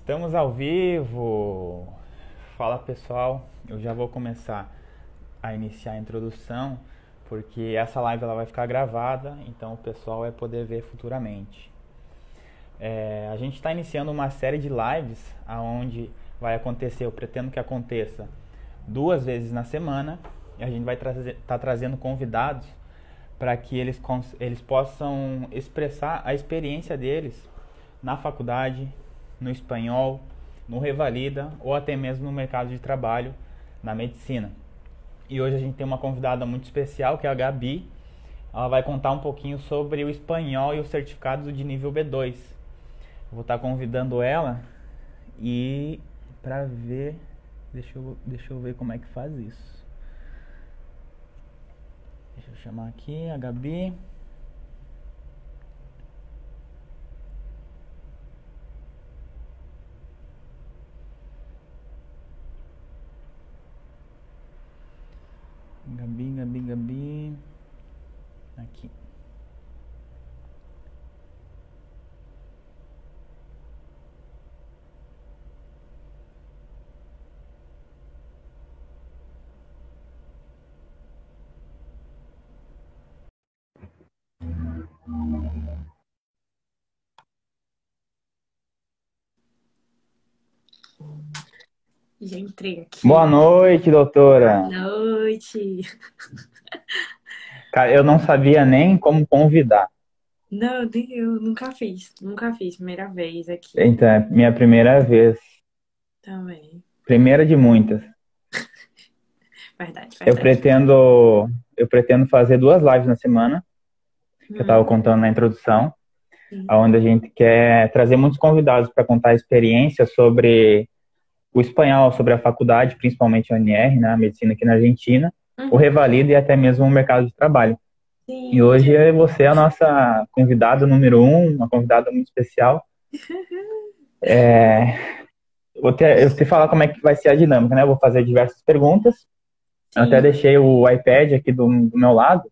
Estamos ao vivo. Fala pessoal, eu já vou começar a iniciar a introdução, porque essa live ela vai ficar gravada, então o pessoal vai poder ver futuramente. É, a gente está iniciando uma série de lives aonde vai acontecer, eu pretendo que aconteça duas vezes na semana, e a gente vai estar tá trazendo convidados para que eles, eles possam expressar a experiência deles na faculdade, no espanhol, no Revalida ou até mesmo no mercado de trabalho na medicina. E hoje a gente tem uma convidada muito especial que é a Gabi. Ela vai contar um pouquinho sobre o espanhol e os certificados de nível B2. Eu vou estar convidando ela e para ver, deixa eu, deixa eu ver como é que faz isso. Deixa eu chamar aqui a Gabi. Gabi, Gabi, Gabi. Aqui. Já entrei aqui. Boa noite, doutora. Boa noite. Cara, eu não sabia nem como convidar. Não, nem eu nunca fiz. Nunca fiz. Primeira vez aqui. Então, é minha primeira vez. Também. Primeira de muitas. Verdade, verdade. Eu pretendo, eu pretendo fazer duas lives na semana, que eu estava Hum, contando na introdução, sim. onde a gente quer trazer muitos convidados para contar a experiência sobre o espanhol, sobre a faculdade, principalmente a UNR, né, a medicina aqui na Argentina, o Uhum, Revalida e até mesmo o mercado de trabalho. E sim. hoje eu e você é a nossa convidada número um, uma convidada muito especial. É, vou ter, eu te falar como é que vai ser a dinâmica, né? Eu vou fazer diversas perguntas. Eu até Sim. deixei o iPad aqui do, do meu lado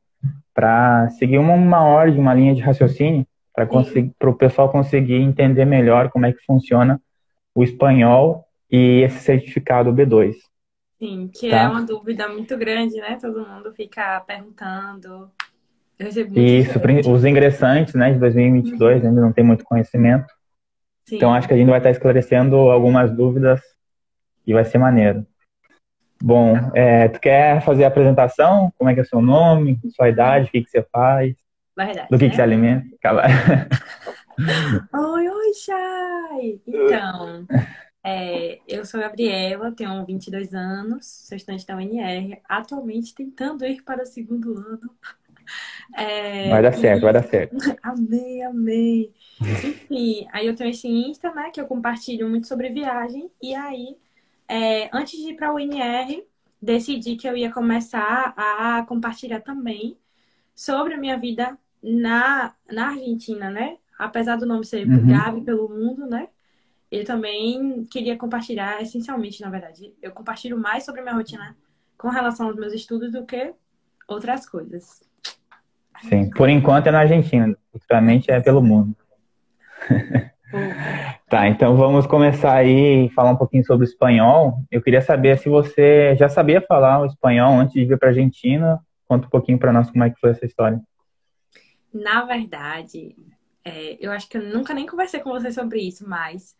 para seguir uma, uma ordem, uma linha de raciocínio, Sim. para o pessoal conseguir entender melhor como é que funciona o espanhol e esse certificado B2, Sim, que é tá? uma dúvida muito grande, né? Todo mundo fica perguntando. Isso, direct. os ingressantes, né, de 2022 Uhum, ainda não tem muito conhecimento. Então, acho sim. que a gente vai estar esclarecendo algumas dúvidas e vai ser maneiro. Bom, é, tu quer fazer a apresentação? Como é que é o seu nome, sua idade, o que que você faz, Verdade, do que que você né? alimenta? Oi, oi, Chay! Então, é, eu sou Gabriela, tenho 22 anos, sou estudante da UNR, atualmente tentando ir para o segundo ano. É, Vai dar certo, vai e dar certo. amei, amei. Enfim, aí eu tenho esse Insta, né, que eu compartilho muito sobre viagem. E aí, é, antes de ir para a UNR, decidi que eu ia começar a compartilhar também sobre a minha vida na, na Argentina, né? Apesar do nome ser Uhum. Gabi pelo mundo, né? Eu também queria compartilhar, essencialmente, na verdade. Eu compartilho mais sobre minha rotina com relação aos meus estudos do que outras coisas. Sim, por enquanto é na Argentina, futuramente é pelo mundo. Tá, então vamos começar aí e falar um pouquinho sobre o espanhol. Eu queria saber se você já sabia falar o espanhol antes de vir para a Argentina. Conta um pouquinho para nós como é que foi essa história. Na verdade, é, eu acho que eu nunca nem conversei com você sobre isso, mas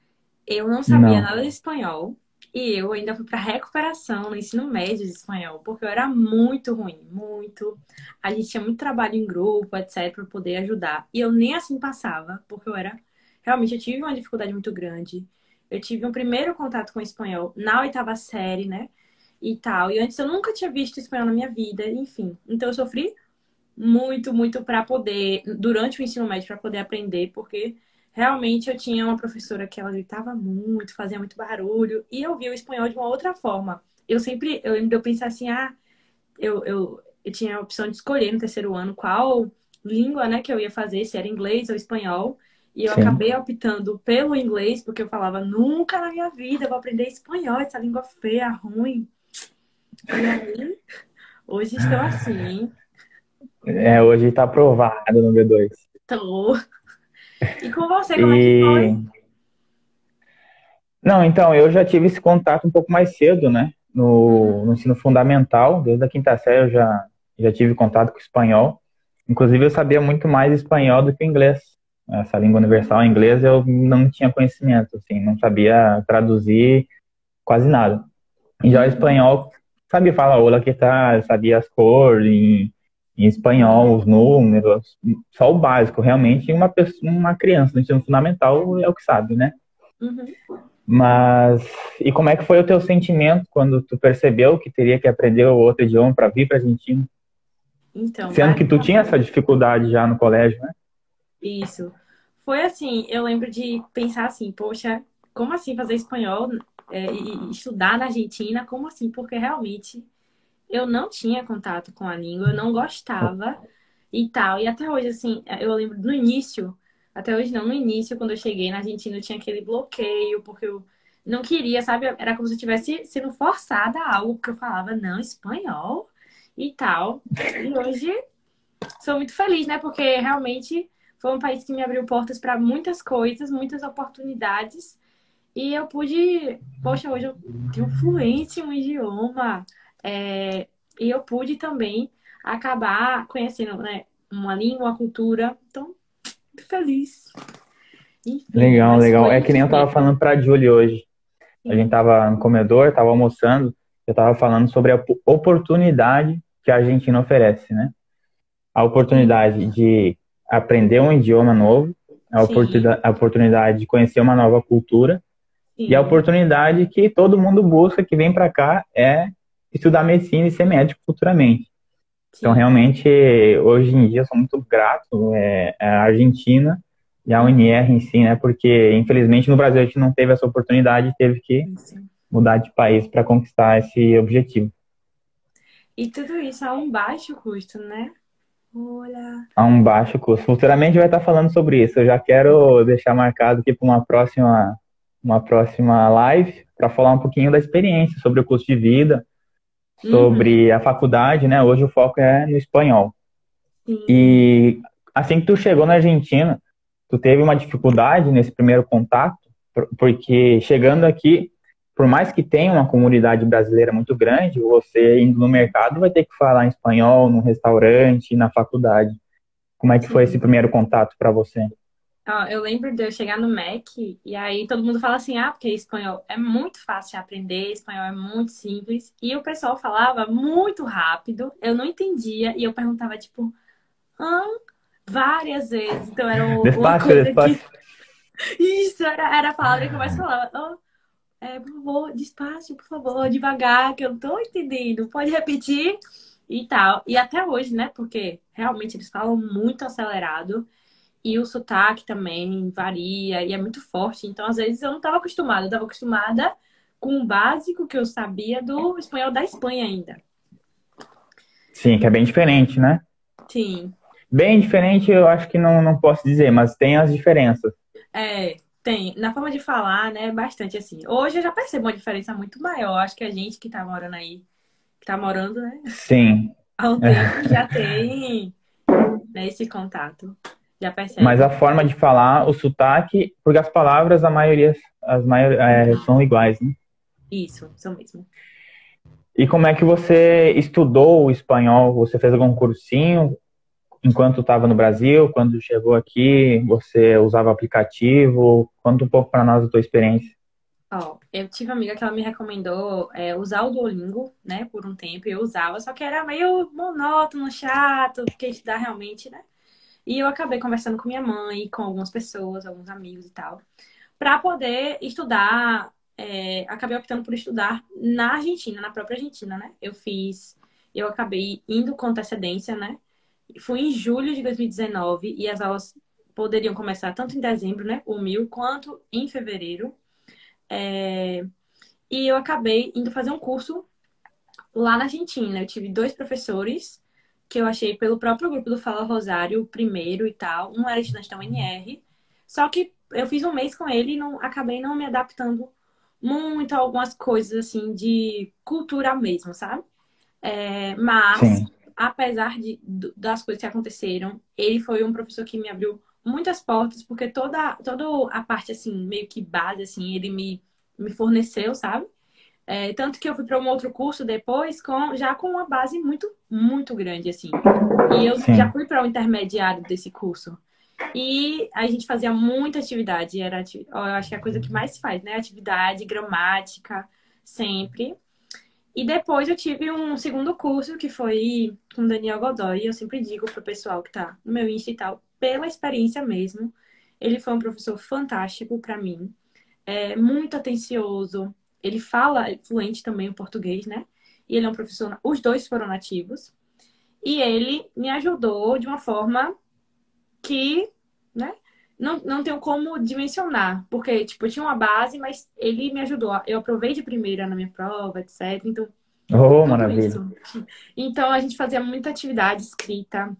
eu não sabia Não. nada de espanhol e eu ainda fui para recuperação no ensino médio de espanhol, porque eu era muito ruim, muito. A gente tinha muito trabalho em grupo, etc, para poder ajudar. E eu nem assim passava, porque eu era realmente eu tive uma dificuldade muito grande. Eu tive um primeiro contato com espanhol na oitava série, né? E tal. E antes eu nunca tinha visto espanhol na minha vida, enfim. Então eu sofri muito, muito para poder, durante o ensino médio, para poder aprender, porque realmente eu tinha uma professora que ela gritava muito, fazia muito barulho, e eu via o espanhol de uma outra forma. Eu sempre, eu lembro de eu pensar assim, ah, eu, eu, eu tinha a opção de escolher no terceiro ano qual língua, né, que eu ia fazer, se era inglês ou espanhol. E eu Sim. acabei optando pelo inglês, porque eu falava, nunca na minha vida eu vou aprender espanhol, essa língua feia, ruim. E aí, hoje estou assim, É, hoje está aprovado no B2. tô. E com você, como é que foi? E Não, então, eu já tive esse contato um pouco mais cedo, né? No, no ensino fundamental, desde a quinta série eu já, já tive contato com o espanhol. Inclusive, eu sabia muito mais espanhol do que inglês. Essa língua universal, inglês, eu não tinha conhecimento, assim, não sabia traduzir quase nada. E já o espanhol, sabia falar olá que tal, sabia as cores em, espanhol, os números, só o básico. Realmente, uma, pessoa, uma criança no ensino fundamental é o que sabe, né? Uhum. Mas, e como é que foi o teu sentimento quando tu percebeu que teria que aprender outro idioma para vir para a Argentina? Então, Sendo que tu tinha essa dificuldade já no colégio, né? Isso. Foi assim, eu lembro de pensar assim, poxa, como assim fazer espanhol é, e estudar na Argentina? Como assim? Porque realmente eu não tinha contato com a língua, eu não gostava e tal. E até hoje, assim, eu lembro no início, até hoje não, no início, quando eu cheguei na Argentina, eu tinha aquele bloqueio, porque eu não queria, sabe? Era como se eu tivesse sendo forçada a algo, porque eu falava, não, espanhol e tal. E hoje sou muito feliz, né? Porque realmente foi um país que me abriu portas para muitas coisas, muitas oportunidades. E eu pude, poxa, hoje eu tenho fluência em um idioma. É, e eu pude também acabar conhecendo né, uma língua, uma cultura. Então, muito feliz. Enfim, legal, legal. É que nem eu tava falando pra Julie hoje. A gente tava no comedor, tava almoçando, eu tava falando sobre a oportunidade que a Argentina oferece, né? A oportunidade de aprender um idioma novo, a, oportunidade, a oportunidade de conhecer uma nova cultura Sim. e a oportunidade que todo mundo busca que vem para cá é estudar medicina e ser médico futuramente. Sim. Então, realmente, hoje em dia, eu sou muito grato é, à Argentina e à UNR em si, né? Porque, infelizmente, no Brasil a gente não teve essa oportunidade e teve que Sim. mudar de país para conquistar esse objetivo. E tudo isso a um baixo custo, né? Olha. A um baixo custo. Futuramente vai estar falando sobre isso. Eu já quero deixar marcado aqui para uma próxima, uma próxima live para falar um pouquinho da experiência sobre o custo de vida, sobre uhum. a faculdade, né? Hoje o foco é no espanhol. Sim. E assim que tu chegou na Argentina, tu teve uma dificuldade nesse primeiro contato, porque chegando aqui por mais que tenha uma comunidade brasileira muito grande, você indo no mercado vai ter que falar em espanhol, no restaurante, na faculdade. Como é que Sim. foi esse primeiro contato para você? Eu lembro de eu chegar no MEC e aí todo mundo fala assim, ah, porque espanhol é muito fácil de aprender, espanhol é muito simples. E o pessoal falava muito rápido, eu não entendia e eu perguntava tipo, ah, várias vezes. Então era uma despacio, coisa despacio. que... Isso, era, era a palavra que eu mais falava. Oh, é, por favor, despacio, por favor, devagar, que eu não tô entendendo. Pode repetir e tal. E até hoje, né? Porque realmente eles falam muito acelerado. E o sotaque também varia e é muito forte. Então, às vezes, eu não estava acostumada. Eu estava acostumada com o básico que eu sabia do espanhol da Espanha ainda. Sim, que é bem diferente, né? Sim. Bem diferente, eu acho que não, não posso dizer, mas tem as diferenças. É, tem, na forma de falar, né, bastante assim. Hoje eu já percebo uma diferença muito maior. Acho que a gente que tá morando aí, que tá morando, né? Sim. Há um tempo já tem né, esse contato. Já percebe. Mas a forma de falar, o sotaque, porque as palavras, a maioria, as maior, é, são iguais, né? Isso, são mesmo. E como é que você estudou o espanhol? Você fez algum cursinho? enquanto estava no Brasil, quando chegou aqui, você usava aplicativo? Conta um pouco para nós a tua experiência. Ó, eu tive uma amiga que ela me recomendou é, usar o Duolingo, né, por um tempo, eu usava, só que era meio monótono, chato, porque estudar realmente, né? E eu acabei conversando com minha mãe, com algumas pessoas, alguns amigos e tal, para poder estudar. É, acabei optando por estudar na Argentina, na própria Argentina, né? Eu fiz, eu acabei indo com antecedência, né? Foi em julho de 2019 e as aulas poderiam começar tanto em dezembro, né, o mil, quanto em fevereiro. É... E eu acabei indo fazer um curso lá na Argentina. Eu tive dois professores que eu achei pelo próprio grupo do Fala Rosário, o primeiro e tal. Um era estudante da UNR. Só que eu fiz um mês com ele e não, acabei não me adaptando muito a algumas coisas, assim, de cultura mesmo, sabe? É, mas Sim apesar de, das coisas que aconteceram, ele foi um professor que me abriu muitas portas, porque toda, toda a parte, assim, meio que base, assim, ele me me forneceu, sabe? É, tanto que eu fui para um outro curso depois, com, já com uma base muito, muito grande, assim. E eu Sim. já fui para o um intermediário desse curso. E a gente fazia muita atividade. Era, eu acho que é a coisa que mais se faz, né? Atividade, gramática, sempre. E depois eu tive um segundo curso que foi com Daniel Godoy. Eu sempre digo pro pessoal que tá no meu Insta e tal, pela experiência mesmo. Ele foi um professor fantástico para mim. É, muito atencioso. Ele fala fluente também o português, né? E ele é um professor. Os dois foram nativos. E ele me ajudou de uma forma que, né? Não, não tenho como dimensionar, porque, tipo, eu tinha uma base, mas ele me ajudou. Eu aprovei de primeira na minha prova, etc. Então, oh, maravilha. Isso. Então, a gente fazia muita atividade escrita,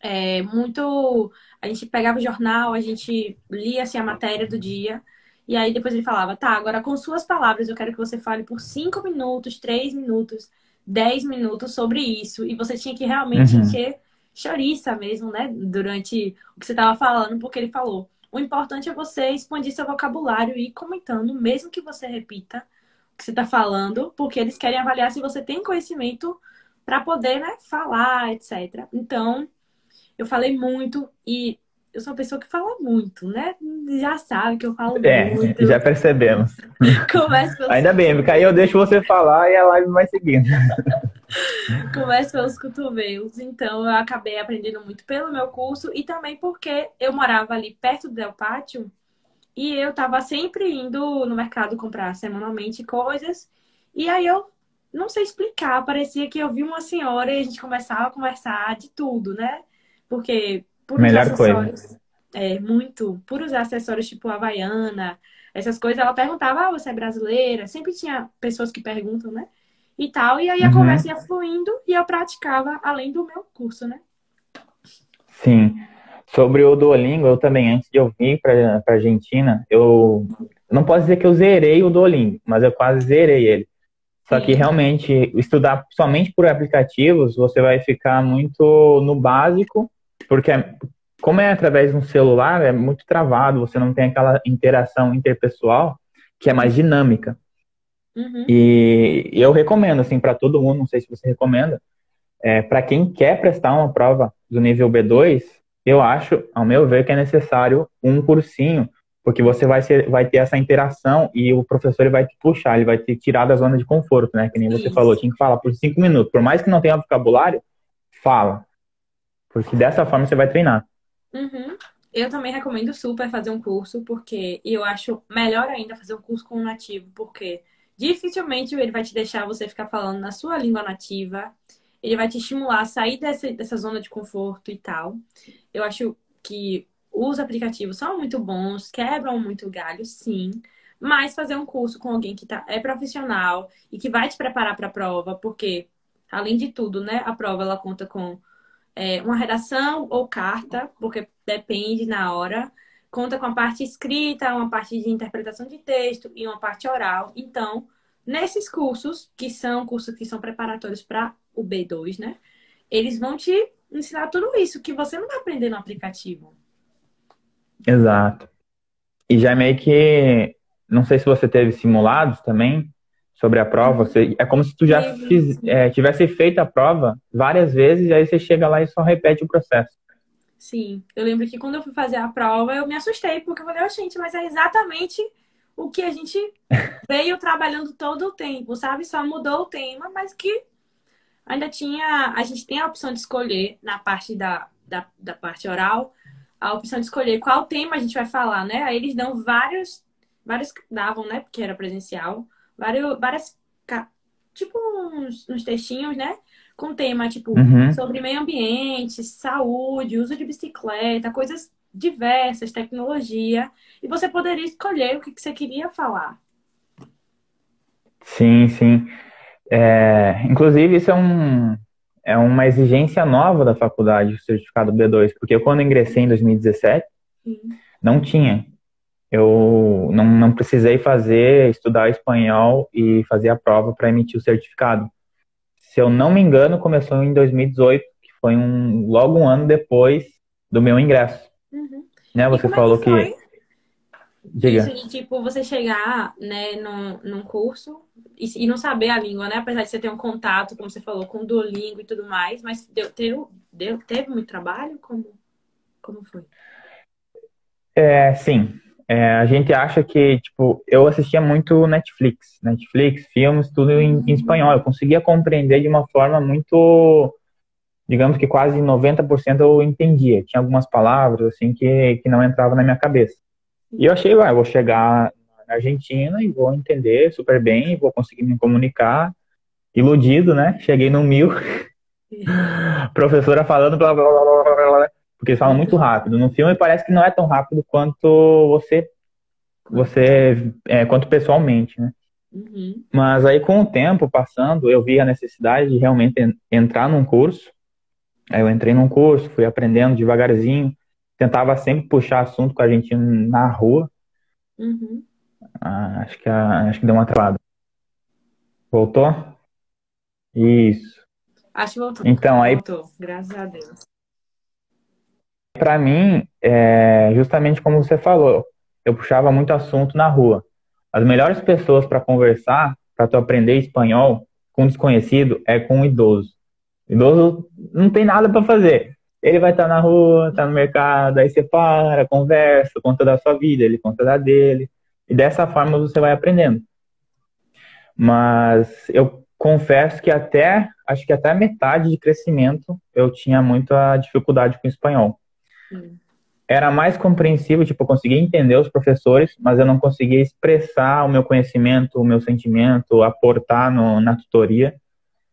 é, muito. A gente pegava o jornal, a gente lia assim, a matéria do dia. E aí depois ele falava, tá, agora com suas palavras eu quero que você fale por cinco minutos, três minutos, dez minutos sobre isso. E você tinha que realmente uhum. encher chouriça mesmo, né? Durante o que você estava falando, porque ele falou. O importante é você expandir seu vocabulário e ir comentando, mesmo que você repita o que você está falando, porque eles querem avaliar se você tem conhecimento para poder, né, falar, etc. Então, eu falei muito e eu sou uma pessoa que fala muito, né? Já sabe que eu falo é, muito. Já percebemos. Ainda bem, porque aí eu deixo você falar e a live vai seguindo. Começo pelos cotovelos. Então, eu acabei aprendendo muito pelo meu curso e também porque eu morava ali perto do Del Pátio e eu estava sempre indo no mercado comprar semanalmente coisas. E aí eu não sei explicar, parecia que eu vi uma senhora e a gente começava a conversar de tudo, né? Porque por Melhor acessórios. Coisa. É, muito. Por usar acessórios tipo Havaiana, essas coisas, ela perguntava, ah, você é brasileira? Sempre tinha pessoas que perguntam, né? E tal. E aí a uhum. conversa ia fluindo e eu praticava além do meu curso, né? Sim. Sobre o Duolingo, eu também, antes de eu vir para a Argentina, eu não posso dizer que eu zerei o Duolingo, mas eu quase zerei ele. Só que realmente, estudar somente por aplicativos, você vai ficar muito no básico porque como é através de um celular, é muito travado, você não tem aquela interação interpessoal que é mais dinâmica. Uhum. E eu recomendo, assim, para todo mundo, não sei se você recomenda, é, para quem quer prestar uma prova do nível B2, eu acho, ao meu ver, que é necessário um cursinho, porque você vai, ser, vai ter essa interação e o professor ele vai te puxar, ele vai te tirar da zona de conforto, né? Que nem você Isso. falou, tinha que falar por cinco minutos. Por mais que não tenha vocabulário, fala. Porque dessa forma você vai treinar. Uhum. Eu também recomendo super fazer um curso, porque eu acho melhor ainda fazer um curso com um nativo, porque dificilmente ele vai te deixar você ficar falando na sua língua nativa. Ele vai te estimular a sair dessa, dessa zona de conforto e tal. Eu acho que os aplicativos são muito bons, quebram muito galho, sim. Mas fazer um curso com alguém que tá, é profissional e que vai te preparar para a prova, porque, além de tudo, né, a prova ela conta com é, uma redação ou carta, porque depende na hora. Conta com a parte escrita, uma parte de interpretação de texto e uma parte oral. Então, nesses cursos, que são cursos que são preparatórios para o B2, né? Eles vão te ensinar tudo isso que você não vai aprender no aplicativo. Exato. E já meio que, não sei se você teve simulados também, sobre a prova, você, é como se tu já fiz, é, tivesse feito a prova várias vezes e aí você chega lá e só repete o processo. Sim, eu lembro que quando eu fui fazer a prova eu me assustei porque eu falei, oh, gente, mas é exatamente o que a gente veio trabalhando todo o tempo, sabe? Só mudou o tema, mas que ainda tinha, a gente tem a opção de escolher na parte da, da, da parte oral, a opção de escolher qual tema a gente vai falar, né? Aí eles dão vários, vários davam, né? Porque era presencial vários, várias, tipo uns, uns textinhos, né? Com tema, tipo, uhum. sobre meio ambiente, saúde, uso de bicicleta, coisas diversas, tecnologia. E você poderia escolher o que, que você queria falar. Sim, sim. É, inclusive, isso é, um, é uma exigência nova da faculdade, o certificado B2, porque eu, quando ingressei em 2017, sim. não tinha eu não, não precisei fazer, estudar espanhol e fazer a prova para emitir o certificado. Se eu não me engano, começou em 2018, que foi um, logo um ano depois do meu ingresso. Uhum. Né? Você falou é que, que Diga. Isso de, tipo, você chegar, né, num, num curso e, e não saber a língua, né? Apesar de você ter um contato, como você falou, com o Duolingo e tudo mais, mas deu, teve, deu, teve muito trabalho? Como, como foi? É, sim. É, a gente acha que, tipo, eu assistia muito Netflix, Netflix, filmes, tudo em, em espanhol. Eu conseguia compreender de uma forma muito, digamos que quase 90% eu entendia. Tinha algumas palavras, assim, que, que não entravam na minha cabeça. E eu achei, ué, eu vou chegar na Argentina e vou entender super bem, vou conseguir me comunicar. Iludido, né? Cheguei no mil, professora falando, blá, blá, blá, blá, blá, blá, porque eles falam muito rápido. No filme parece que não é tão rápido quanto você, você é, quanto pessoalmente, né? Uhum. Mas aí com o tempo passando, eu vi a necessidade de realmente en- entrar num curso. Aí eu entrei num curso, fui aprendendo devagarzinho, tentava sempre puxar assunto com a gente na rua. Uhum. Ah, acho que a- acho que deu uma travada. Voltou? Isso. Acho que voltou. Então, aí Voltou, graças a Deus. Para mim, é justamente como você falou, eu puxava muito assunto na rua. As melhores pessoas para conversar, para tu aprender espanhol com desconhecido, é com um idoso. O idoso não tem nada para fazer. Ele vai estar na rua, tá no mercado, aí você para, conversa, conta da sua vida, ele conta da dele. E dessa forma você vai aprendendo. Mas eu confesso que até, acho que até metade de crescimento eu tinha muita dificuldade com espanhol Sim. era mais compreensível, tipo, eu conseguia entender os professores, mas eu não conseguia expressar o meu conhecimento, o meu sentimento, aportar no, na tutoria.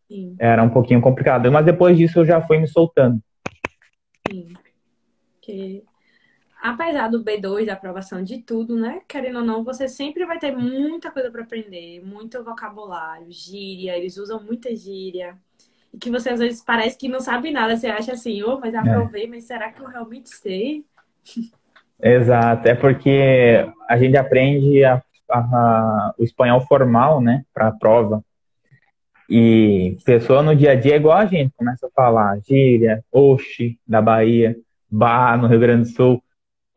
Sim, Era um pouquinho complicado. Mas depois disso eu já fui me soltando. sim. Que, apesar do B2, da aprovação de tudo, né? Querendo ou não, você sempre vai ter muita coisa para aprender, muito vocabulário, gíria, eles usam muita gíria. Que você às vezes parece que não sabe nada. Você acha assim, ô, mas aprovei, mas será que eu realmente sei? Exato. É porque a gente aprende a- a- a- o espanhol formal, né, para a prova. E pessoa no dia a dia é igual a gente, começa a falar gíria, oxi, da Bahia, bah, no Rio Grande do Sul.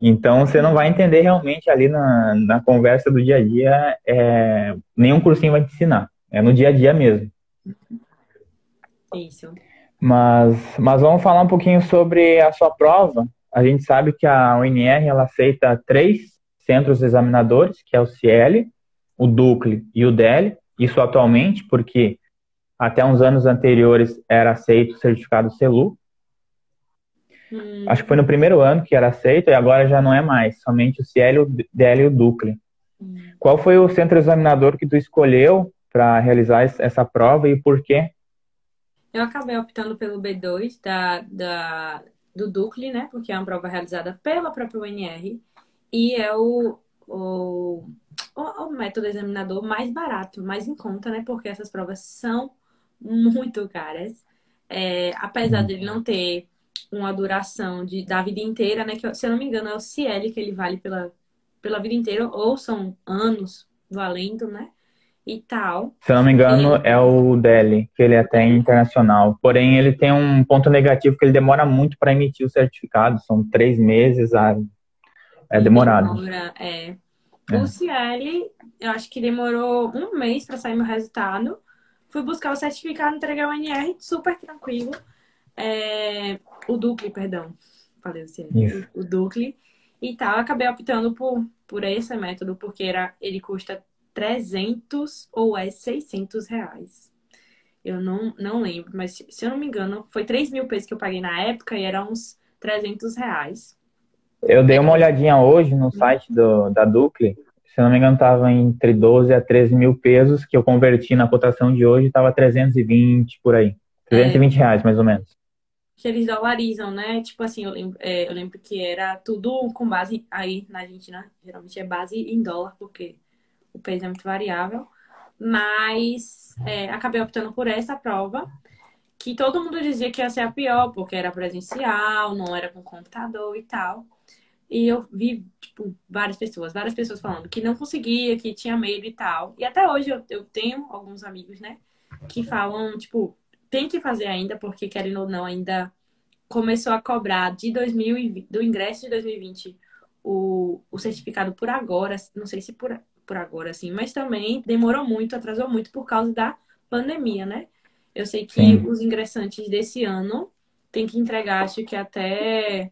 Então você não vai entender realmente ali na, na conversa do dia a dia, é, nenhum cursinho vai te ensinar. É no dia a dia mesmo. Isso. Mas, mas vamos falar um pouquinho sobre a sua prova. A gente sabe que a UNR ela aceita três centros examinadores, que é o Ciel, o Ducle e o DEL. Isso atualmente, porque até uns anos anteriores era aceito o certificado CELU. Hum, Acho que foi no primeiro ano que era aceito e agora já não é mais, somente o Ciel, o DEL e o Ducle. hum. Qual foi o centro examinador que tu escolheu para realizar es- essa prova e por quê? Eu acabei optando pelo B2 da, da, do Ducle, né? Porque é uma prova realizada pela própria UNR e é o, o, o, método examinador mais barato, mais em conta, né? Porque essas provas são muito caras. É, apesar dele não ter uma duração de, da vida inteira, né? Que, se eu não me engano, é o Ciel que ele vale pela, pela vida inteira, ou são anos valendo, né? E tal. Se eu não me engano, é o DEL, que ele é até internacional. Porém, ele tem um ponto negativo que ele demora muito para emitir o certificado. São três meses, ah, é demorado. Demora, é. É. O Ciel, eu acho que demorou um mês para sair meu resultado. Fui buscar o certificado, entreguei ao NR, super tranquilo. É, o Ducle, perdão. Falei o. Isso. O, o Ducle. E tal, acabei optando por, por esse método, porque era, ele custa 300 ou é 600 reais. Eu não, não lembro, mas se se eu não me engano, foi 3 mil pesos que eu paguei na época e era uns 300 reais. Eu dei uma olhadinha hoje no site do, da Ducle. Se eu não me engano, estava entre 12 a 13 mil pesos, que eu converti na cotação de hoje, estava 320 por aí. 320 reais, mais ou menos. que eles dolarizam, né? Tipo assim, eu lembro, é, eu lembro que era tudo com base aí na Argentina, geralmente é base em dólar, porque o peso é muito variável. Mas é, acabei optando por essa prova, que todo mundo dizia que ia ser a pior, porque era presencial, não era com computador e tal. E eu vi, tipo, várias pessoas, várias pessoas falando que não conseguia, que tinha medo e tal. E até hoje eu, eu tenho alguns amigos, né, que falam, tipo, tem que fazer ainda, porque querendo ou não, ainda começou a cobrar de 2020, do ingresso de 2020 o, o certificado por agora, não sei se por, por agora, assim, mas também demorou muito, atrasou muito por causa da pandemia, né? Eu sei que Sim. os ingressantes desse ano têm que entregar, acho que até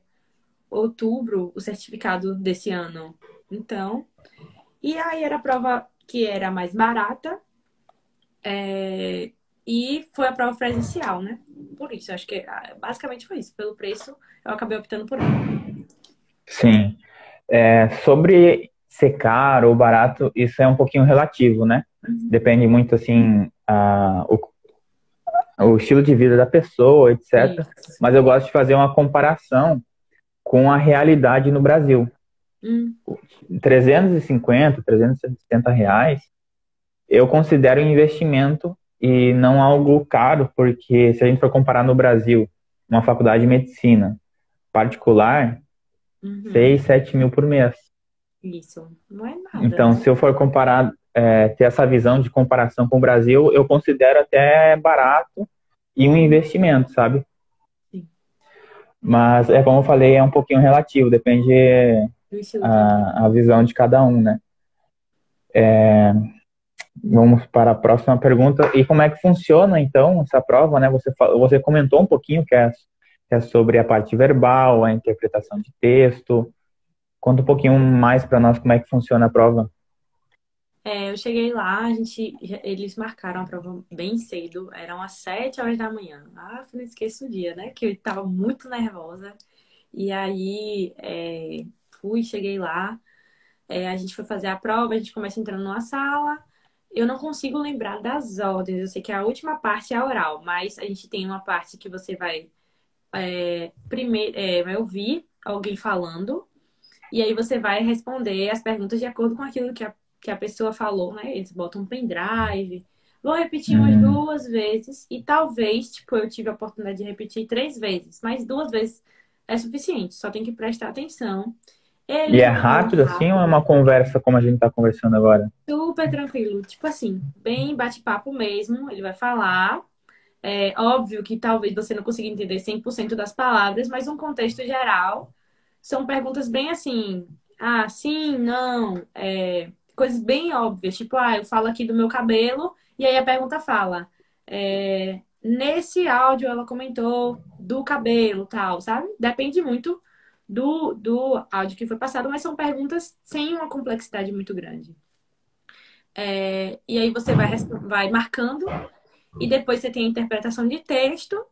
outubro, o certificado desse ano. Então, e aí era a prova que era mais barata, é, e foi a prova presencial, né? Por isso, acho que ah, basicamente foi isso. Pelo preço, eu acabei optando por ela. Sim. É, sobre ser caro ou barato, isso é um pouquinho relativo, né? Uhum. Depende muito, assim, a, o, o estilo de vida da pessoa, etc. Isso. Mas eu gosto de fazer uma comparação com a realidade no Brasil. Hum. 350, 370 reais, eu considero um investimento e não algo caro, porque se a gente for comparar no Brasil, uma faculdade de medicina particular, uhum. 6, 7 mil por mês. Isso, não é nada. Então, né? se eu for comparar, é, ter essa visão de comparação com o Brasil, eu considero até barato e um investimento, sabe? Sim. Mas, é como eu falei, é um pouquinho relativo, depende a, a visão de cada um, né? É, vamos para a próxima pergunta. E como é que funciona, então, essa prova, né? Você, você comentou um pouquinho que é, que é sobre a parte verbal, a interpretação de texto. Conta um pouquinho mais para nós como é que funciona a prova. É, eu cheguei lá, a gente, eles marcaram a prova bem cedo, eram às 7 horas da manhã. Ah, não esqueço o dia, né? Que eu estava muito nervosa. E aí é, fui, cheguei lá, é, a gente foi fazer a prova, a gente começa entrando numa sala. Eu não consigo lembrar das ordens, eu sei que a última parte é a oral, mas a gente tem uma parte que você vai é, primeiro é, vai ouvir alguém falando e aí você vai responder as perguntas de acordo com aquilo que a que a pessoa falou, né? Eles botam um pendrive. Vou repetir umas uhum. duas vezes e talvez, tipo, eu tive a oportunidade de repetir três vezes, mas duas vezes é suficiente, só tem que prestar atenção. Ele e é rápido, rápido assim ou é uma conversa como a gente tá conversando agora? Super tranquilo, tipo assim, bem bate-papo mesmo, ele vai falar. É óbvio que talvez você não consiga entender 100% das palavras, mas um contexto geral são perguntas bem assim, ah, sim, não, é, coisas bem óbvias, tipo, ah, eu falo aqui do meu cabelo, e aí a pergunta fala, é, nesse áudio ela comentou do cabelo, tal, sabe? Depende muito do, do áudio que foi passado, mas são perguntas sem uma complexidade muito grande. É, e aí você vai, vai marcando, e depois você tem a interpretação de texto,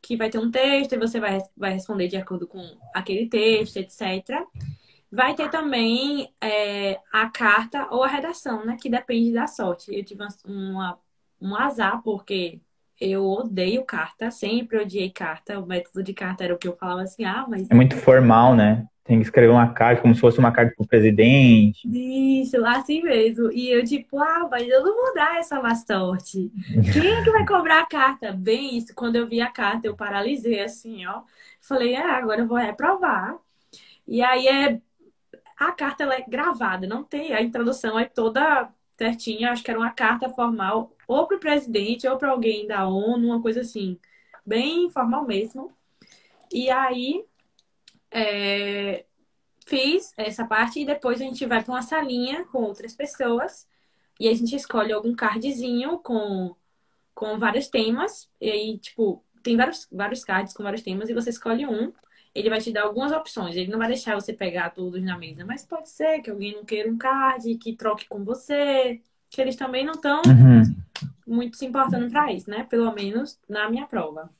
que vai ter um texto, e você vai, vai responder de acordo com aquele texto, etc. Vai ter também é, a carta ou a redação, né? Que depende da sorte. Eu tive uma, um azar, porque eu odeio carta, sempre odiei carta. O método de carta era o que eu falava assim, ah, mas. É muito formal, né? Tem que escrever uma carta como se fosse uma carta pro presidente. Isso, assim mesmo. E eu, tipo, ah, mas eu não vou dar essa má sorte. Quem é que vai cobrar a carta? Bem isso. Quando eu vi a carta, eu paralisei assim, ó. Falei, ah, agora eu vou reprovar. E aí é a carta ela é gravada, não tem a introdução é toda certinha. Acho que era uma carta formal, ou para o presidente, ou para alguém da ONU, uma coisa assim, bem formal mesmo. E aí é, fiz essa parte e depois a gente vai para uma salinha com outras pessoas e a gente escolhe algum cardzinho com, com vários temas. E aí, tipo, tem vários, vários cards com vários temas e você escolhe um ele vai te dar algumas opções. Ele não vai deixar você pegar todos na mesa, mas pode ser que alguém não queira um card, que troque com você, que eles também não estão uhum. muito se importando para isso, né? Pelo menos na minha prova.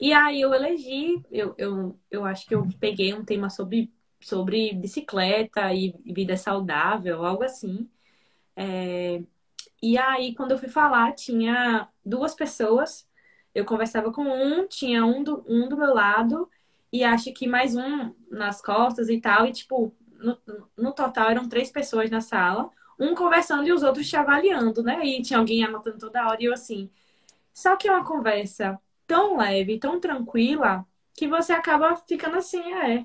E aí eu elegi, eu, eu, eu acho que eu peguei um tema sobre, sobre bicicleta e vida saudável, algo assim. É... E aí, quando eu fui falar, tinha duas pessoas. Eu conversava com um, tinha um do, um do meu lado e acho que mais um nas costas e tal. E, tipo, no, no total eram três pessoas na sala, um conversando e os outros te avaliando, né? E tinha alguém anotando toda hora e eu assim. Só que é uma conversa tão leve, tão tranquila, que você acaba ficando assim, é.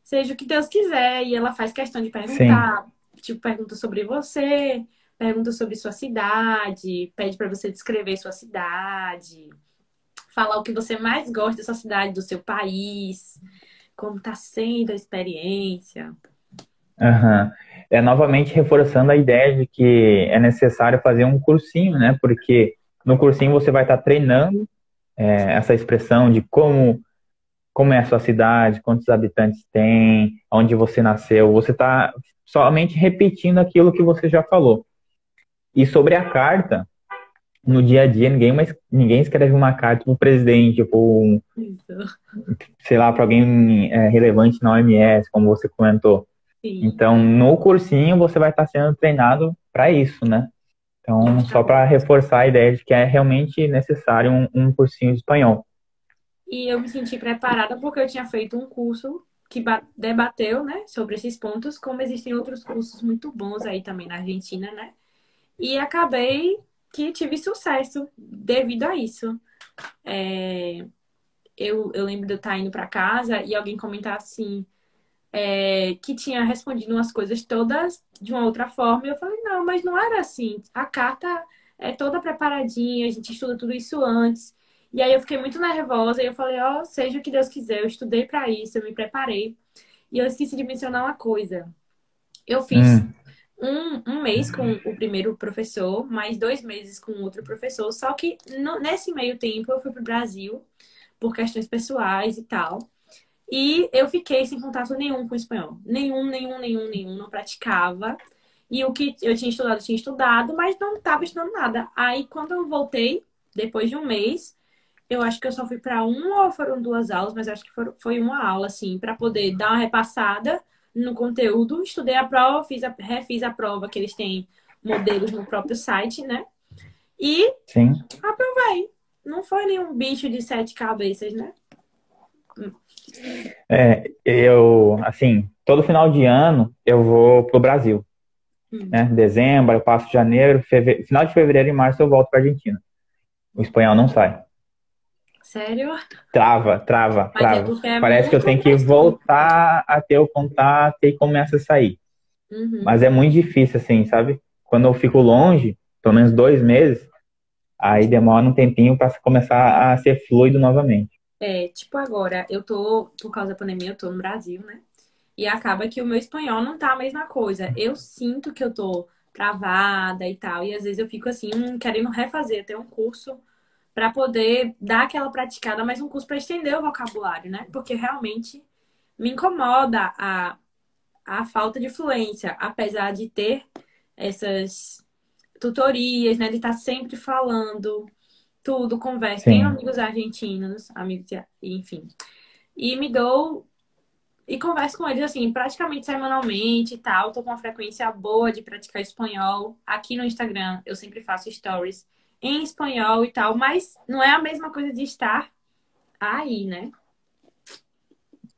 Seja o que Deus quiser. E ela faz questão de perguntar, Sim. tipo, pergunta sobre você, pergunta sobre sua cidade, pede para você descrever sua cidade falar o que você mais gosta da sua cidade, do seu país, como está sendo a experiência. Uhum. É novamente reforçando a ideia de que é necessário fazer um cursinho, né? Porque no cursinho você vai estar treinando é, essa expressão de como como é a sua cidade, quantos habitantes tem, onde você nasceu. Você está somente repetindo aquilo que você já falou. E sobre a carta, no dia a dia, ninguém, mais, ninguém escreve uma carta para o presidente, ou sei lá, para alguém é, relevante na OMS, como você comentou. Sim. Então, no cursinho, você vai estar sendo treinado para isso, né? Então, só para reforçar a ideia de que é realmente necessário um, um cursinho de espanhol. E eu me senti preparada porque eu tinha feito um curso que debateu, né, sobre esses pontos, como existem outros cursos muito bons aí também na Argentina, né? E acabei que tive sucesso devido a isso. É... Eu, eu lembro de eu estar indo para casa e alguém comentar assim, é, que tinha respondido umas coisas todas de uma outra forma. E eu falei, não, mas não era assim. A carta é toda preparadinha, a gente estuda tudo isso antes. E aí eu fiquei muito nervosa e eu falei, ó, oh, seja o que Deus quiser, eu estudei para isso, eu me preparei. E eu esqueci de mencionar uma coisa. Eu fiz hum. um, um mês com o primeiro professor, mais dois meses com outro professor, só que no, nesse meio tempo eu fui pro Brasil por questões pessoais e tal. E eu fiquei sem contato nenhum com o espanhol. Nenhum, nenhum, nenhum, nenhum. Não praticava. E o que eu tinha estudado, eu tinha estudado, mas não estava estudando nada. Aí, quando eu voltei, depois de um mês, eu acho que eu só fui para uma ou foram duas aulas, mas acho que foi uma aula, assim, para poder dar uma repassada no conteúdo. Estudei a prova, fiz a, refiz a prova, que eles têm modelos no próprio site, né? E Sim. aprovei. Não foi nenhum bicho de sete cabeças, né? É, eu, assim, todo final de ano eu vou pro Brasil. Hum. Né? Dezembro, eu passo janeiro, fevereiro, final de fevereiro e março eu volto pra Argentina. O espanhol não sai. Sério? Trava, trava, Mas é trava. É Parece que eu tenho que voltar a ter o contato e começa a sair. Uhum. Mas é muito difícil, assim, sabe? Quando eu fico longe, pelo menos dois meses, aí demora um tempinho para começar a ser fluido novamente. É, tipo agora, eu tô, por causa da pandemia, eu tô no Brasil, né? E acaba que o meu espanhol não tá a mesma coisa. Eu sinto que eu tô travada e tal, e às vezes eu fico assim, hum, querendo refazer até um curso para poder dar aquela praticada, mas um curso para estender o vocabulário, né? Porque realmente me incomoda a, a falta de fluência, apesar de ter essas tutorias, né? De estar tá sempre falando tudo, converso. Sim. Tenho amigos argentinos, amigos, enfim. E me dou. E converso com eles, assim, praticamente semanalmente e tal. Tô com uma frequência boa de praticar espanhol. Aqui no Instagram eu sempre faço stories em espanhol e tal, mas não é a mesma coisa de estar aí, né?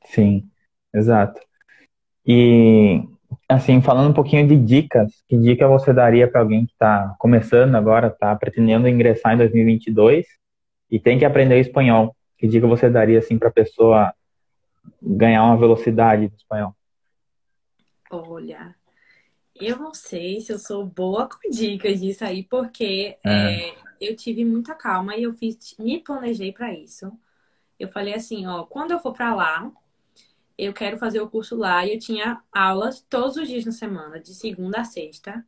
Sim, exato. E assim, falando um pouquinho de dicas, que dica você daria para alguém que está começando agora, está pretendendo ingressar em 2022 e tem que aprender espanhol? Que dica você daria assim para a pessoa ganhar uma velocidade do espanhol? Olha, eu não sei se eu sou boa com dicas disso aí, porque é. É, eu tive muita calma e eu fiz, me planejei para isso. Eu falei assim, ó, quando eu for para lá, eu quero fazer o curso lá e eu tinha aulas todos os dias na semana, de segunda a sexta.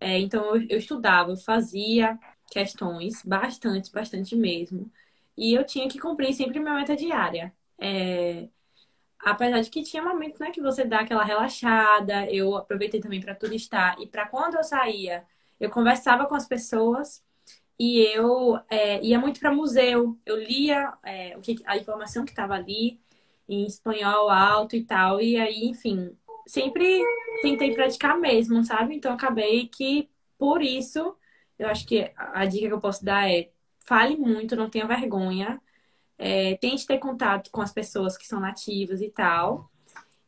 É, então eu, eu, estudava, eu fazia questões, bastante, bastante mesmo. E eu tinha que cumprir sempre minha meta diária. É, apesar de que tinha momentos né, que você dá aquela relaxada, eu aproveitei também para turistar. E para quando eu saía, eu conversava com as pessoas e eu é, ia muito para museu. Eu lia é, o que, a informação que estava ali em espanhol alto e tal. E aí, enfim, sempre tentei praticar mesmo, sabe? Então acabei que por isso, eu acho que a dica que eu posso dar é fale muito, não tenha vergonha. É, tente ter contato com as pessoas que são nativas e tal.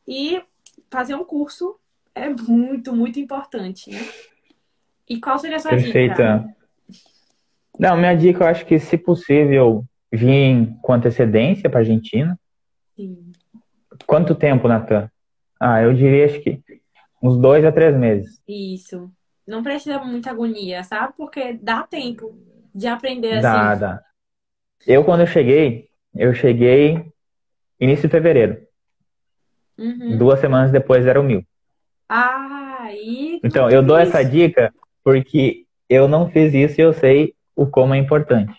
E fazer um curso é muito, muito importante, né? E qual seria a sua Perfeita. dica? Não, minha dica eu acho que, se possível, vir com antecedência para a Argentina. Sim. Quanto tempo, Natan? Ah, eu diria acho que uns dois a três meses. Isso. Não precisa muita agonia, sabe? Porque dá tempo de aprender dá, assim. Dá, Eu, quando eu cheguei, eu cheguei início de fevereiro. Uhum. Duas semanas depois era o mil. Ah, e Então, eu dou essa dica porque eu não fiz isso e eu sei o como é importante.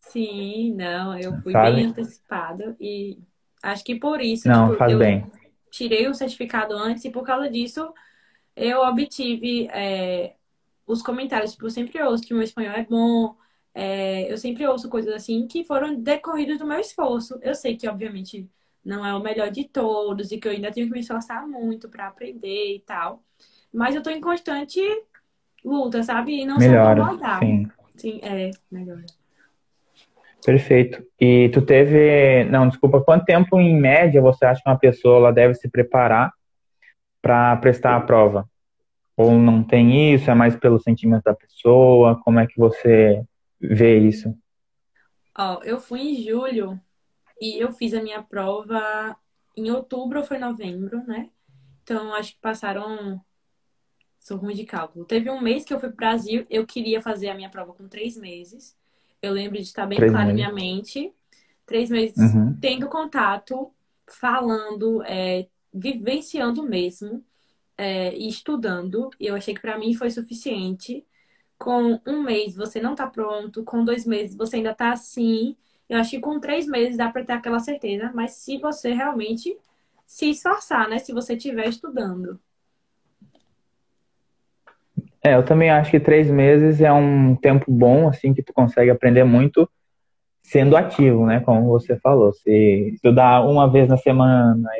Sim, não, eu fui Sabe? bem antecipada e acho que por isso, Não, tipo, faz eu bem. tirei o certificado antes e por causa disso eu obtive é, os comentários. Tipo, eu sempre ouço que o meu espanhol é bom, é, eu sempre ouço coisas assim que foram decorridas do meu esforço. Eu sei que, obviamente, não é o melhor de todos e que eu ainda tenho que me esforçar muito para aprender e tal, mas eu tô em constante luta, sabe? E não Melhora, acomodar. sim. Sim, é, melhor. Perfeito. E tu teve, não, desculpa, quanto tempo em média você acha que uma pessoa ela deve se preparar para prestar a prova? Ou não tem isso? É mais pelo sentimento da pessoa? Como é que você vê isso? Ó, eu fui em julho e eu fiz a minha prova em outubro ou foi novembro, né? Então, acho que passaram. Sou ruim de cálculo. Teve um mês que eu fui pro Brasil, eu queria fazer a minha prova com três meses. Eu lembro de estar bem Três claro meses. minha mente. Três meses Uhum. tendo contato, falando, é, vivenciando mesmo, é, e estudando. E eu achei que pra mim foi suficiente. Com um mês você não tá pronto, com dois meses você ainda tá assim. Eu acho que com três meses dá pra ter aquela certeza, mas se você realmente se esforçar, né? Se você estiver estudando. É, eu também acho que três meses é um tempo bom, assim, que tu consegue aprender muito sendo ativo, né? Como você falou. Se estudar uma vez na semana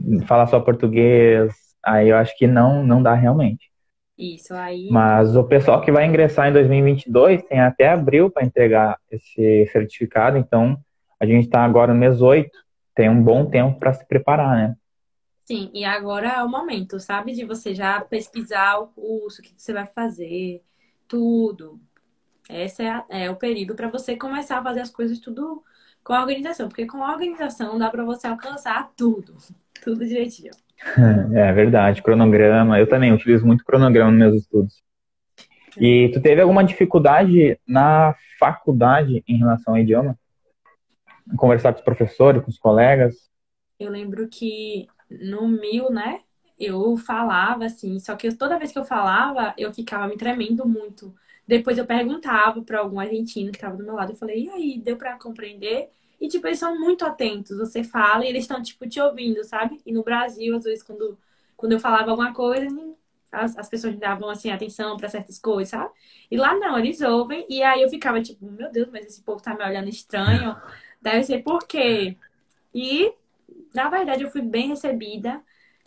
e falar só português, aí eu acho que não, não dá realmente. Isso aí. Mas o pessoal que vai ingressar em 2022 tem até abril para entregar esse certificado, então a gente está agora no mês 8, tem um bom tempo para se preparar, né? Sim, e agora é o momento, sabe? De você já pesquisar o curso, o que você vai fazer, tudo. Esse é, a- é o período para você começar a fazer as coisas tudo com a organização, porque com a organização dá para você alcançar tudo, tudo direitinho. É verdade, cronograma. Eu também utilizo muito cronograma nos meus estudos. E tu teve alguma dificuldade na faculdade em relação ao idioma? Conversar com os professores, com os colegas? Eu lembro que no mil, né? Eu falava assim, só que toda vez que eu falava, eu ficava me tremendo muito. Depois eu perguntava para algum argentino que estava do meu lado, eu falei, e aí, deu para compreender? E tipo, eles são muito atentos. Você fala e eles estão tipo te ouvindo, sabe? E no Brasil, às vezes quando quando eu falava alguma coisa, as, as pessoas davam assim atenção para certas coisas, sabe? E lá não, eles ouvem e aí eu ficava tipo, meu Deus, mas esse povo tá me olhando estranho. Deve ser por quê? E na verdade, eu fui bem recebida.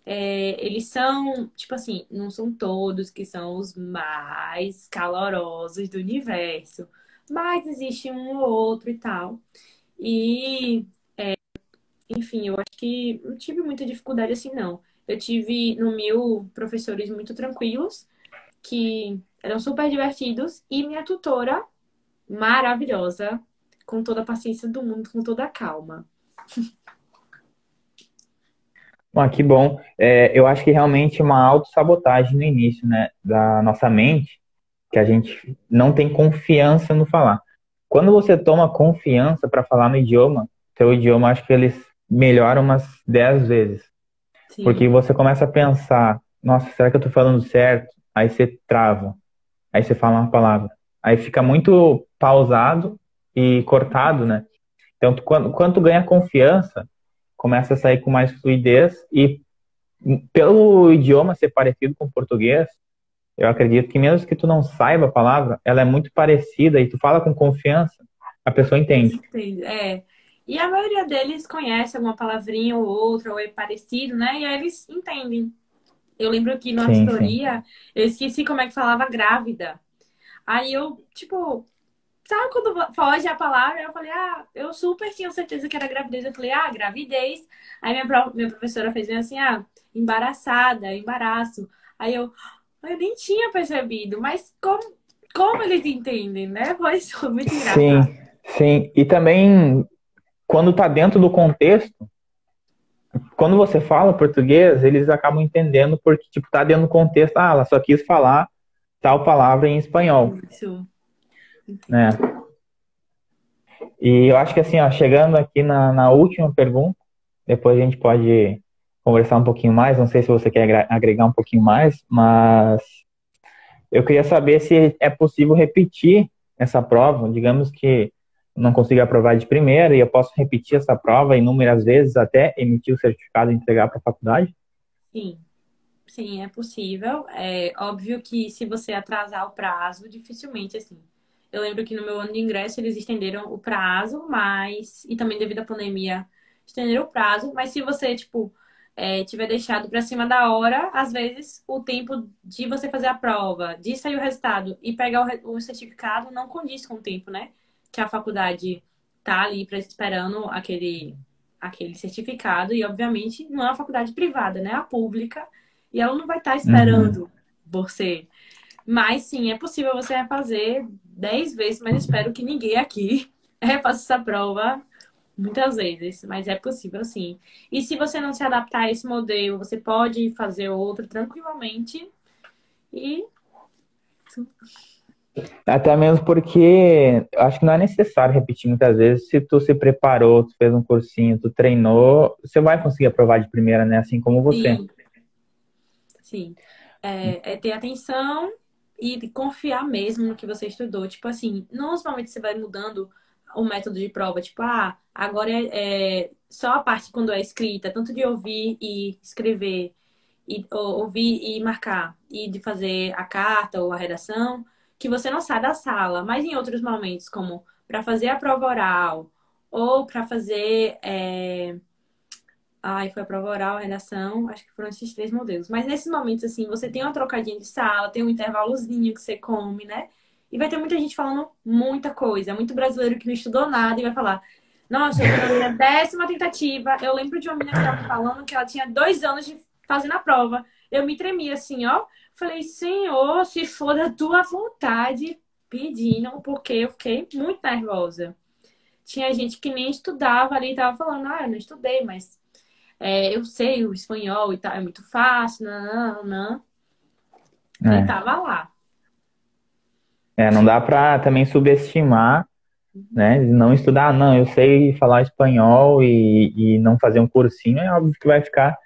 É, eles são, tipo assim, não são todos que são os mais calorosos do universo, mas existe um ou outro e tal. E, enfim, eu acho que não tive muita dificuldade assim, não. Eu tive no meu professores muito tranquilos, que eram super divertidos, e minha tutora maravilhosa, com toda a paciência do mundo, com toda a calma. Ah, que bom. É, eu acho que realmente é uma autossabotagem no início, né, da nossa mente, que a gente não tem confiança no falar. Quando você toma confiança para falar no idioma, seu idioma acho que eles melhoram umas 10 vezes. Sim. Porque você começa a pensar, nossa, será que eu tô falando certo? Aí você trava. Aí você fala uma palavra. Aí fica muito pausado e cortado, né? Então, tu- quando, quando tu ganha confiança, começa a sair com mais fluidez e pelo idioma ser parecido com o português, eu acredito que mesmo que tu não saiba a palavra, ela é muito parecida e tu fala com confiança, a pessoa entende. É. E a maioria deles conhece alguma palavrinha ou outra, ou é parecido, né? E aí eles entendem. Eu lembro que na Sim, eu esqueci como é que falava grávida. Aí eu, tipo, sabe quando foge a palavra? Eu falei, ah, eu super tinha certeza que era gravidez. Eu falei, ah, gravidez. Aí minha, minha professora fez bem assim, ah, embaraçada, embaraço. Aí eu, eu nem tinha percebido, mas como, como eles entendem, né? Foi muito engraçado. Sim, sim. E também, quando tá dentro do contexto, quando você fala português, eles acabam entendendo porque, tipo, tá dentro do contexto. Ah, ela só quis falar tal palavra em espanhol, Isso. Né? E eu acho que assim, ó, chegando aqui na, na última pergunta, depois a gente pode conversar um pouquinho mais. Não sei se você quer agregar um pouquinho mais, mas eu queria saber se é possível repetir essa prova. Digamos que não consigo aprovar de primeira e eu posso repetir essa prova inúmeras vezes até emitir o certificado e entregar para a faculdade? Sim, sim, é possível. É óbvio que se você atrasar o prazo, dificilmente assim. Eu lembro que no meu ano de ingresso eles estenderam o prazo, mas e também devido à pandemia estenderam o prazo, mas se você tipo é, tiver deixado para cima da hora, às vezes o tempo de você fazer a prova, de sair o resultado e pegar o, o certificado não condiz com o tempo, né? que a faculdade tá ali pra, esperando aquele, aquele certificado, e obviamente não é uma faculdade privada, né? É a pública, e ela não vai estar tá esperando uhum. você. Mas sim, é possível você refazer dez vezes, mas espero que ninguém aqui refaça essa prova muitas vezes, mas é possível sim. E se você não se adaptar a esse modelo, você pode fazer outro tranquilamente e até mesmo porque acho que não é necessário repetir muitas vezes. Se tu se preparou, tu fez um cursinho, tu treinou, você vai conseguir aprovar de primeira, né? Assim como você. Sim. Sim. É, é ter atenção e confiar mesmo no que você estudou. Tipo assim, normalmente você vai mudando o método de prova. Tipo, ah, agora é, é só a parte quando é escrita, tanto de ouvir e escrever, e, ou, ouvir e marcar, e de fazer a carta ou a redação que você não sai da sala, mas em outros momentos, como para fazer a prova oral ou para fazer. É... Ai, foi a prova oral, a redação, acho que foram esses três modelos. Mas nesses momentos, assim, você tem uma trocadinha de sala, tem um intervalozinho que você come, né? E vai ter muita gente falando muita coisa. Muito brasileiro que não estudou nada e vai falar: Nossa, eu tô na décima tentativa. Eu lembro de uma menina que estava falando que ela tinha dois anos de fazendo a prova. Eu me tremia assim, ó. Falei, Senhor, se for da tua vontade, pedindo, porque eu fiquei muito nervosa. Tinha gente que nem estudava ali tava falando, ah, eu não estudei, mas é, eu sei o espanhol e tal, é muito fácil, não, não. É. E tava lá. É, não dá pra também subestimar, né? Não estudar, não, eu sei falar espanhol e, e não fazer um cursinho, é óbvio que vai ficar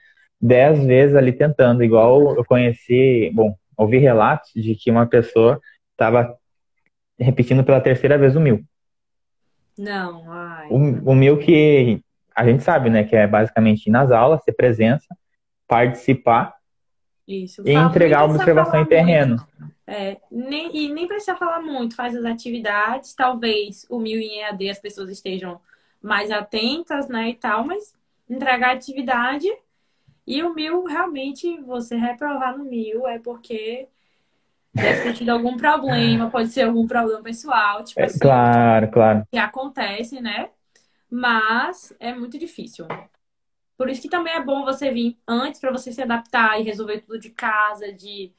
dez vezes ali tentando, igual eu conheci, bom, ouvi relatos de que uma pessoa estava repetindo pela terceira vez o mil. Não, ai. O, o mil que a gente sabe, né, que é basicamente ir nas aulas, ter presença, participar Isso. e entregar a observação em terreno. É, nem, e nem precisa falar muito, faz as atividades, talvez o mil em EAD as pessoas estejam mais atentas, né, e tal, mas entregar atividade e o mil, realmente, você reprovar no mil é porque deve ter tido algum problema, pode ser algum problema pessoal, tipo é, assim, Claro, claro. Que acontece, né? Mas é muito difícil. Por isso que também é bom você vir antes para você se adaptar e resolver tudo de casa, de,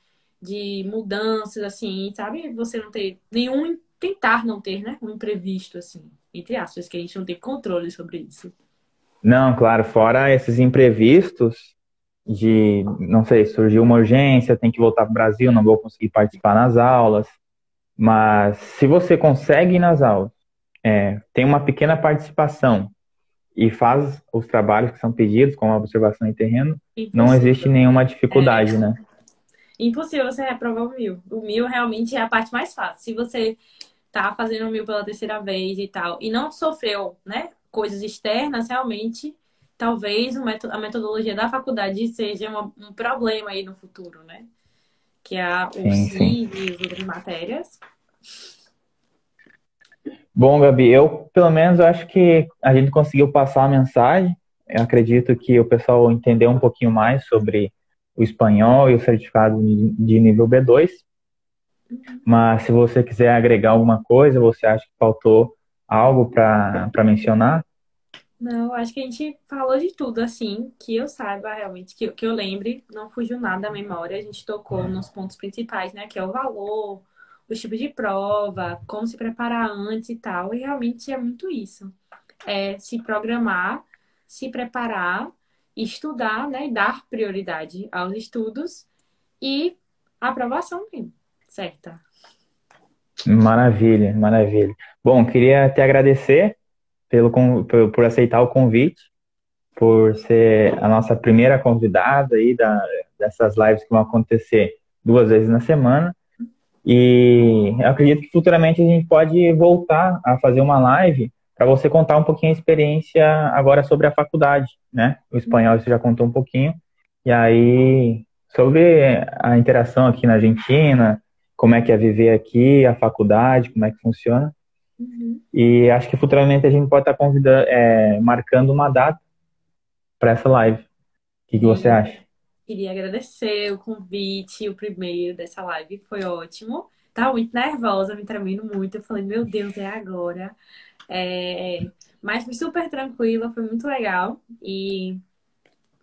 de mudanças, assim, sabe? Você não ter nenhum, tentar não ter, né? Um imprevisto, assim, entre aspas, que a gente não tem controle sobre isso. Não, claro, fora esses imprevistos, de, não sei, surgiu uma urgência, tem que voltar para o Brasil, não vou conseguir participar nas aulas. Mas se você consegue ir nas aulas, é, tem uma pequena participação e faz os trabalhos que são pedidos, como a observação em terreno, Impossível. não existe nenhuma dificuldade, é. né? Impossível você reprovar o mil. O mil realmente é a parte mais fácil. Se você tá fazendo o mil pela terceira vez e tal, e não sofreu, né, coisas externas, realmente talvez a metodologia da faculdade seja um problema aí no futuro, né? Que é o sim, e as outras matérias. Bom, Gabi, eu pelo menos acho que a gente conseguiu passar a mensagem. Eu acredito que o pessoal entendeu um pouquinho mais sobre o espanhol e o certificado de nível B2. Uhum. Mas se você quiser agregar alguma coisa, você acha que faltou algo para mencionar? Não, acho que a gente falou de tudo, assim, que eu saiba realmente, que, que eu lembre, não fugiu nada da memória. A gente tocou nos pontos principais, né? Que é o valor, os tipos de prova, como se preparar antes e tal. E realmente é muito isso. É se programar, se preparar, estudar, né? E dar prioridade aos estudos e aprovação mesmo, certa. Maravilha, maravilha. Bom, queria te agradecer pelo, por, por aceitar o convite por ser a nossa primeira convidada aí da, dessas lives que vão acontecer duas vezes na semana. E eu acredito que futuramente a gente pode voltar a fazer uma live para você contar um pouquinho a experiência agora sobre a faculdade, né? O espanhol você já contou um pouquinho. E aí, sobre a interação aqui na Argentina, como é que é viver aqui, a faculdade, como é que funciona. Uhum. E acho que futuramente a gente pode estar tá convidando, é, marcando uma data para essa live. O que, que você acha? Queria agradecer o convite, o primeiro dessa live, foi ótimo. Tava muito nervosa, me tremendo muito. Eu falei, meu Deus, é agora. É... Mas foi super tranquila, foi muito legal. E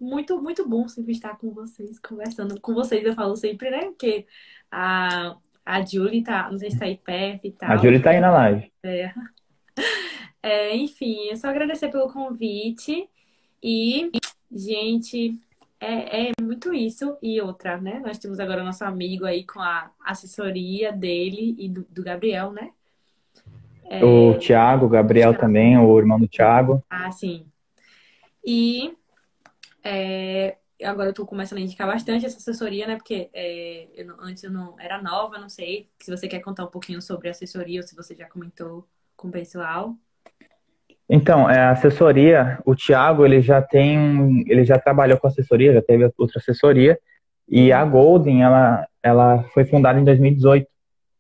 muito, muito bom sempre estar com vocês, conversando com vocês. Eu falo sempre, né? Porque a, a Julie tá, não sei se tá aí perto e tal. A Julie tá aí na live. É. É, enfim, é só agradecer pelo convite. E, gente, é, é muito isso. E outra, né? Nós temos agora nosso amigo aí com a assessoria dele e do, do Gabriel, né? É... O Thiago, o Gabriel Thiago. também, o irmão do Thiago. Ah, sim. E é, agora eu tô começando a indicar bastante essa assessoria, né? Porque é, eu antes eu não era nova, não sei. Se você quer contar um pouquinho sobre a assessoria ou se você já comentou com o pessoal. Então, é, a assessoria, o Thiago, ele já tem, ele já trabalhou com assessoria, já teve outra assessoria, e a Golden, ela, ela foi fundada em 2018.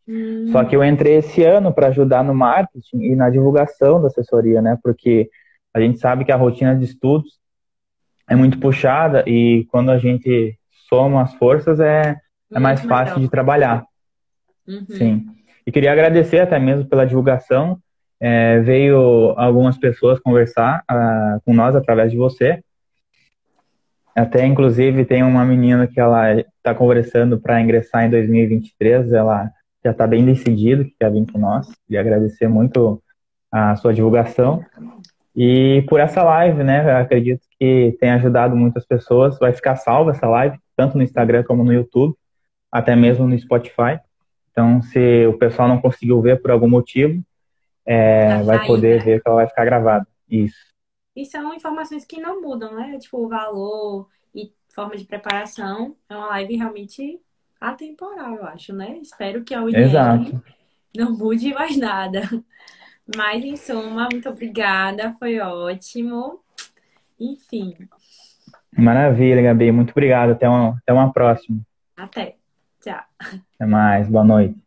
Hum. Só que eu entrei esse ano para ajudar no marketing e na divulgação da assessoria, né? Porque a gente sabe que a rotina de estudos é muito puxada e quando a gente soma as forças é, é mais fácil de trabalhar. Uhum. Sim. E queria agradecer até mesmo pela divulgação é, veio algumas pessoas conversar uh, com nós através de você. Até, inclusive, tem uma menina que ela está conversando para ingressar em 2023. Ela já está bem decidida que quer vir com nós. E agradecer muito a sua divulgação. E por essa live, né? Eu acredito que tem ajudado muitas pessoas. Vai ficar salva essa live, tanto no Instagram como no YouTube, até mesmo no Spotify. Então, se o pessoal não conseguiu ver por algum motivo, é, vai poder né? ver que ela vai ficar gravada. Isso. E são informações que não mudam, né? Tipo, o valor e forma de preparação. É uma live realmente atemporal, eu acho, né? Espero que a UNL não mude mais nada. Mas, em suma, muito obrigada. Foi ótimo. Enfim. Maravilha, Gabi. Muito obrigado. Até uma, até uma próxima. Até. Tchau. Até mais. Boa noite.